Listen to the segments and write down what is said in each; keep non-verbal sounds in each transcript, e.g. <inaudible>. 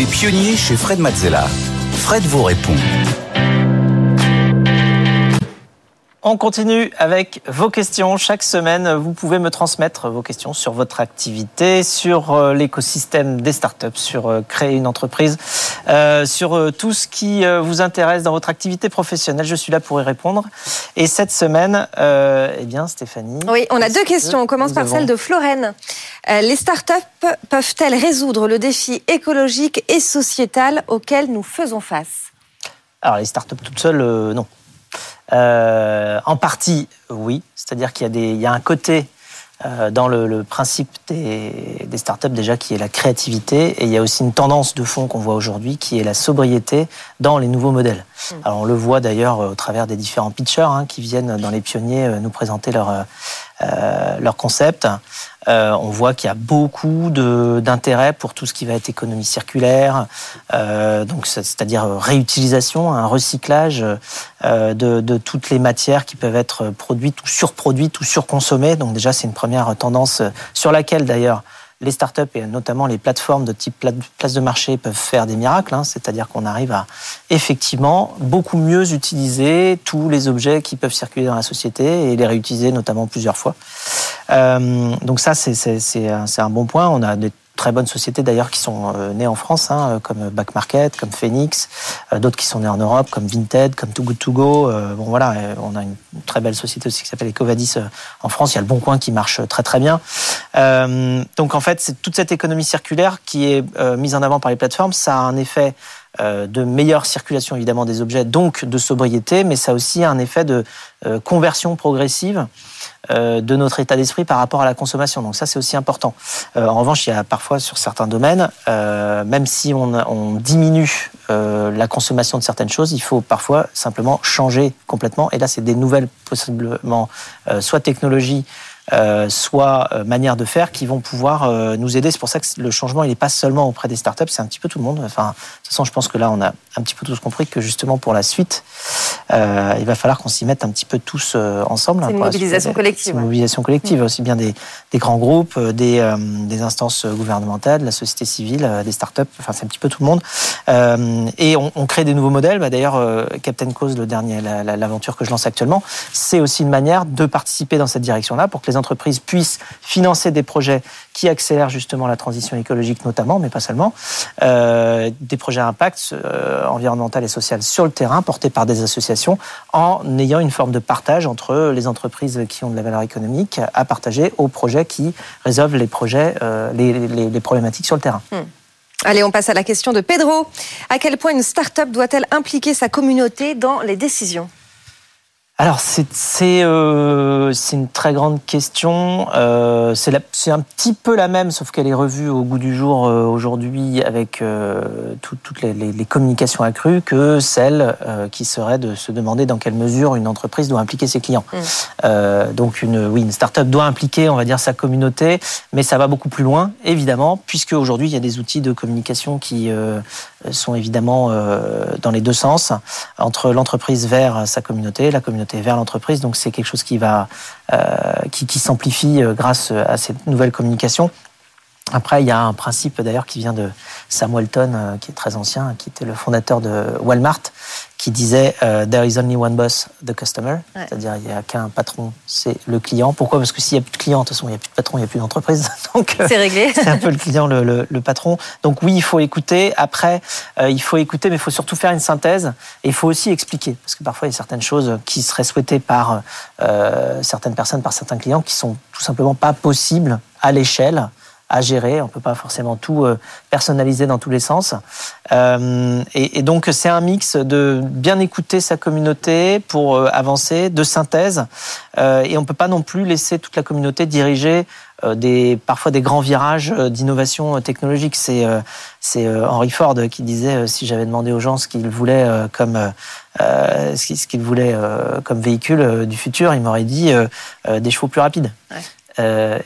Les pionniers chez Fred Mazzella. Fred vous répond. On continue avec vos questions. Chaque semaine, vous pouvez me transmettre vos questions sur votre activité, sur euh, l'écosystème des startups, sur euh, créer une entreprise, euh, sur tout ce qui vous intéresse dans votre activité professionnelle. Je suis là pour y répondre. Et cette semaine, eh bien, Stéphanie. Oui, on a deux questions. On commence par celle de Florène. les startups peuvent-elles résoudre le défi écologique et sociétal auquel nous faisons face? Alors, les startups toutes seules, non. Euh, en partie, oui. C'est-à-dire qu'il y, a un côté euh, dans le, principe des, des, startups déjà qui est la créativité et il y a aussi une tendance de fond qu'on voit aujourd'hui qui est la sobriété dans les nouveaux modèles. Mmh. Alors on le voit d'ailleurs au travers des différents pitchers hein, qui viennent dans les pionniers euh, nous présenter leur, leur concept. Euh, on voit qu'il y a beaucoup d'intérêt pour tout ce qui va être économie circulaire, euh, c'est-à-dire réutilisation, un recyclage euh, de, toutes les matières qui peuvent être produites ou surproduites ou surconsommées. Donc déjà, c'est une première tendance sur laquelle d'ailleurs les startups et notamment les plateformes de type place de marché peuvent faire des miracles, hein. c'est-à-dire qu'on arrive à effectivement beaucoup mieux utiliser tous les objets qui peuvent circuler dans la société et les réutiliser notamment plusieurs fois. Euh, donc ça, c'est un bon point. Très bonnes sociétés d'ailleurs qui sont euh, nées en France, hein, comme Back Market, comme Phoenix, euh, d'autres qui sont nées en Europe, comme Vinted, comme Too Good To Go. Bon voilà, on a une très belle société aussi qui s'appelle Ecovadis en France. Il y a le Bon Coin qui marche très très bien. donc en fait, c'est toute cette économie circulaire qui est mise en avant par les plateformes. Ça a un effet de meilleure circulation évidemment des objets, donc de sobriété, mais ça a aussi un effet de conversion progressive euh, de notre état d'esprit par rapport à la consommation. Donc ça, c'est aussi important. Euh, en revanche, il y a parfois sur certains domaines, euh, même si on, diminue la consommation de certaines choses, il faut parfois simplement changer complètement. Et là, c'est des nouvelles, possiblement, soit technologies, euh, soit euh, manière de faire qui vont pouvoir euh, nous aider. C'est pour ça que le changement, il n'est pas seulement auprès des startups, c'est un petit peu tout le monde. Enfin, de toute façon, je pense que là, on a un petit peu tous compris que justement pour la suite, il va falloir qu'on s'y mette un petit peu tous ensemble. C'est une mobilisation collective. Une mobilisation collective, aussi bien des, des grands groupes, des, des, instances gouvernementales, la société civile, des startups, enfin c'est un petit peu tout le monde. et on, on, crée des nouveaux modèles. Bah, D'ailleurs, Captain Cause, le dernier, l'aventure que je lance actuellement, c'est aussi une manière de participer dans cette direction-là pour que les entreprises puissent financer des projets qui accélèrent justement la transition écologique notamment, mais pas seulement, euh, des projets à impact euh, environnemental et social sur le terrain portés par des associations en ayant une forme de partage entre les entreprises qui ont de la valeur économique à partager aux projets qui résolvent les euh, problématiques sur le terrain. Hmm. Allez, on passe à la question de Pedro. À quel point une start-up doit-elle impliquer sa communauté dans les décisions? Alors c'est euh, une très grande question. Euh, c'est un petit peu la même, sauf qu'elle est revue au goût du jour euh, aujourd'hui avec toutes les, communications accrues que celle qui serait de se demander dans quelle mesure une entreprise doit impliquer ses clients. Mmh. donc une oui une start-up doit impliquer, on va dire, sa communauté, mais ça va beaucoup plus loin, évidemment, puisque aujourd'hui il y a des outils de communication qui sont évidemment dans les deux sens entre l'entreprise vers sa communauté, la communauté vers l'entreprise. Donc c'est quelque chose qui va euh, qui, qui s'amplifie euh, grâce à cette nouvelle communication. Après, il y a un principe d'ailleurs qui vient de Sam Walton, euh, qui est très ancien, qui était le fondateur de Walmart, qui disait euh, There is only one boss, the customer. C'est-à-dire, il n'y a qu'un patron, c'est le client. Pourquoi? Parce que s'il n'y a plus de client, de toute façon, il n'y a plus de patron, il n'y a plus d'entreprise. <laughs> Donc, c'est réglé. <laughs> c'est un peu le client, le, le, patron. Donc, oui, il faut écouter. Après, il faut écouter, mais il faut surtout faire une synthèse. Et il faut aussi expliquer. Parce que parfois, il y a certaines choses qui seraient souhaitées par certaines personnes, par certains clients, qui sont tout simplement pas possibles à l'échelle à gérer. On peut pas forcément tout euh, personnaliser dans tous les sens. Euh, et, donc c'est un mix de bien écouter sa communauté pour euh, avancer, de synthèse. et on peut pas non plus laisser toute la communauté diriger des, parfois des grands virages d'innovation technologique. C'est c'est Henry Ford qui disait si j'avais demandé aux gens ce qu'ils voulaient comme ce qu'ils voulaient comme véhicule du futur, il m'aurait dit des chevaux plus rapides.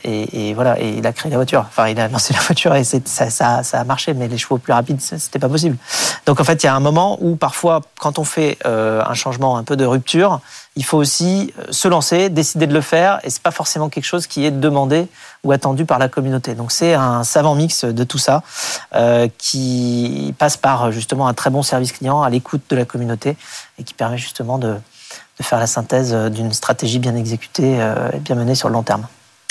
Et, voilà, et il a créé la voiture. Enfin, il a lancé <laughs> la voiture et ça, a marché, mais les chevaux plus rapides, c'était pas possible. Donc en fait, il y a un moment où parfois, quand on fait un changement un peu de rupture, il faut aussi euh, se lancer, décider de le faire, et c'est pas forcément quelque chose qui est demandé ou attendu par la communauté. Donc c'est un savant mix de tout ça euh, qui passe par justement un très bon service client à l'écoute de la communauté et qui permet justement de, faire la synthèse d'une stratégie bien exécutée euh, et bien menée sur le long terme.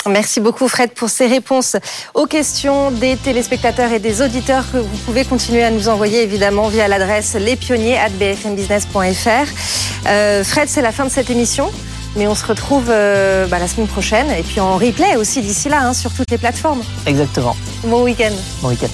Merci beaucoup Fred pour ces réponses aux questions des téléspectateurs et des auditeurs que vous pouvez continuer à nous envoyer évidemment via l'adresse lespionniers@bfmbusiness.fr. Euh, Fred, c'est la fin de cette émission. Mais on se retrouve euh, bah, la semaine prochaine et puis en replay aussi d'ici là hein, sur toutes les plateformes. Exactement. Bon week-end. Bon week-end.